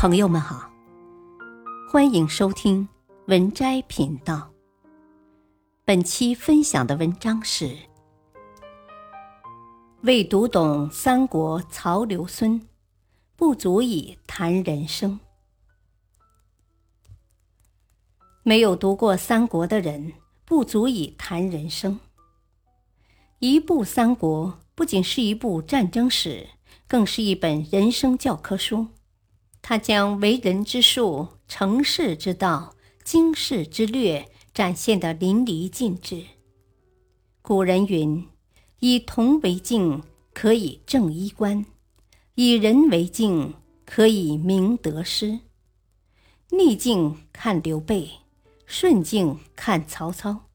朋友们好，欢迎收听文摘频道。本期分享的文章是：未读懂三国曹刘孙，不足以谈人生。没有读过三国的人，不足以谈人生。一部三国不仅是一部战争史，更是一本人生教科书。他将为人之术、成事之道、经世之略展现得淋漓尽致。古人云：“以铜为镜，可以正衣冠；以人为镜，可以明得失。”逆境看刘备，顺境看曹操，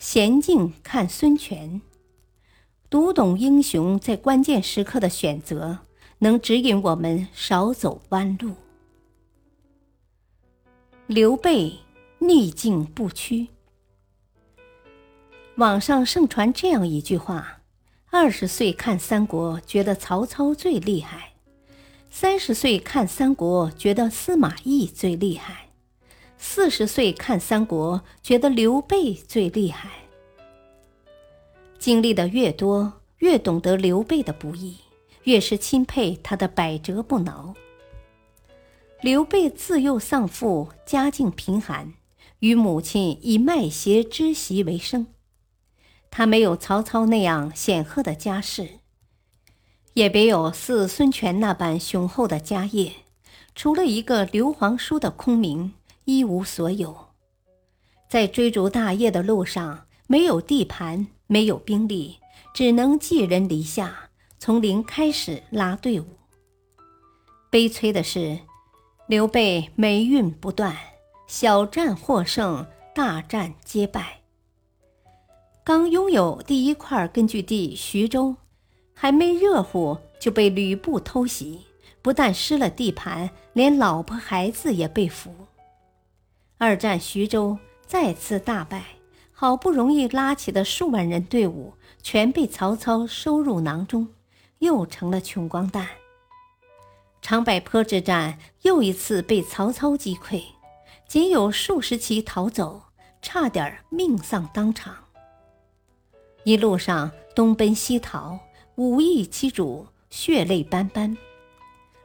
娴静看孙权。读懂英雄在关键时刻的选择。能指引我们少走弯路。刘备逆境不屈。网上盛传这样一句话：二十岁看三国，觉得曹操最厉害；三十岁看三国，觉得司马懿最厉害；四十岁看三国，觉得刘备最厉害。经历的越多，越懂得刘备的不易。越是钦佩他的百折不挠。刘备自幼丧父，家境贫寒，与母亲以卖鞋织席为生。他没有曹操那样显赫的家世，也没有似孙权那般雄厚的家业，除了一个刘皇叔的空名，一无所有。在追逐大业的路上，没有地盘，没有兵力，只能寄人篱下。从零开始拉队伍。悲催的是，刘备霉运不断，小战获胜，大战皆败。刚拥有第一块根据地徐州，还没热乎就被吕布偷袭，不但失了地盘，连老婆孩子也被俘。二战徐州再次大败，好不容易拉起的数万人队伍，全被曹操收入囊中。又成了穷光蛋。长柏坡之战又一次被曹操击溃，仅有数十骑逃走，差点命丧当场。一路上东奔西逃，五易其主血泪斑斑，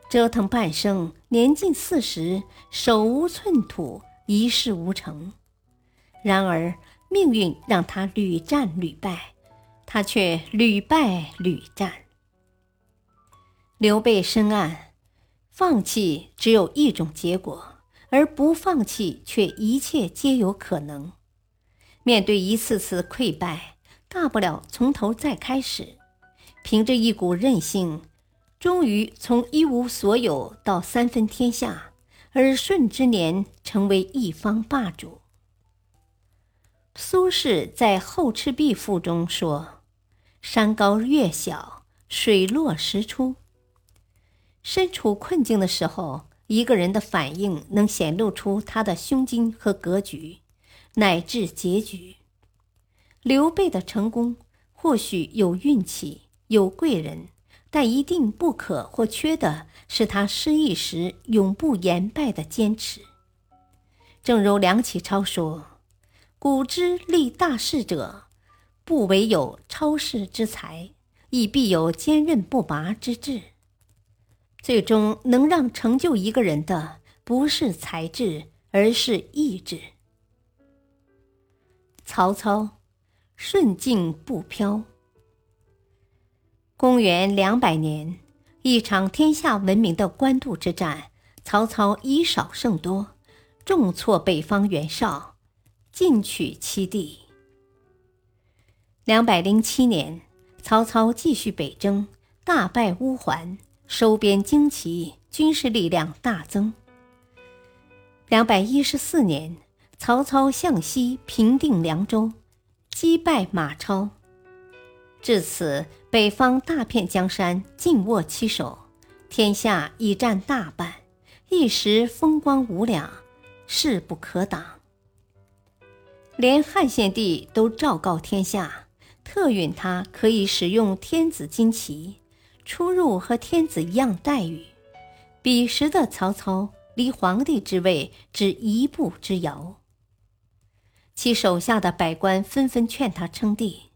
折腾半生，年近四十，手无寸土，一事无成。然而命运让他屡战屡败，他却屡败屡战。刘备深谙，放弃只有一种结果，而不放弃却一切皆有可能。面对一次次溃败，大不了从头再开始。凭着一股韧性，终于从一无所有到三分天下，而顺之年成为一方霸主。苏轼在《后赤壁赋》中说：“山高月小，水落石出。”身处困境的时候，一个人的反应能显露出他的胸襟和格局，乃至结局。刘备的成功或许有运气，有贵人，但一定不可或缺的是他失意时永不言败的坚持。正如梁启超说：“古之立大事者，不惟有超世之才，亦必有坚韧不拔之志。”最终能让成就一个人的，不是才智，而是意志。曹操，顺境不飘。公元两百年，一场天下闻名的官渡之战，曹操以少胜多，重挫北方袁绍，进取其地。两百零七年，曹操继续北征，大败乌桓。收编旌旗，军事力量大增。两百一十四年，曹操向西平定凉州，击败马超。至此，北方大片江山尽握其手，天下已占大半，一时风光无两，势不可挡。连汉献帝都昭告天下，特允他可以使用天子旌旗。出入和天子一样待遇，彼时的曹操离皇帝之位只一步之遥，其手下的百官纷纷劝他称帝，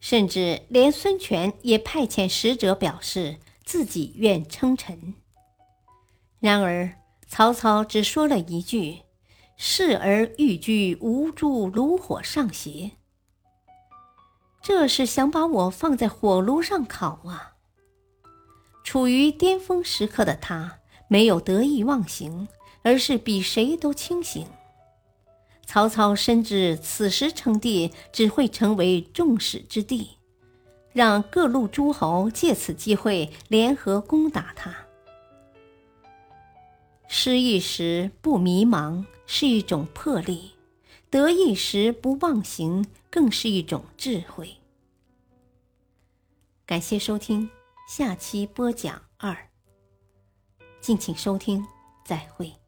甚至连孙权也派遣使者表示自己愿称臣。然而曹操只说了一句：“视而欲居，无助炉火上邪。”这是想把我放在火炉上烤啊！处于巅峰时刻的他。没有得意忘形，而是比谁都清醒。曹操深知此时称帝只会成为众矢之的，让各路诸侯借此机会联合攻打他。失意时不迷茫是一种魄力，得意时不忘形更是一种智慧。感谢收听，下期播讲二。敬请收听，再会。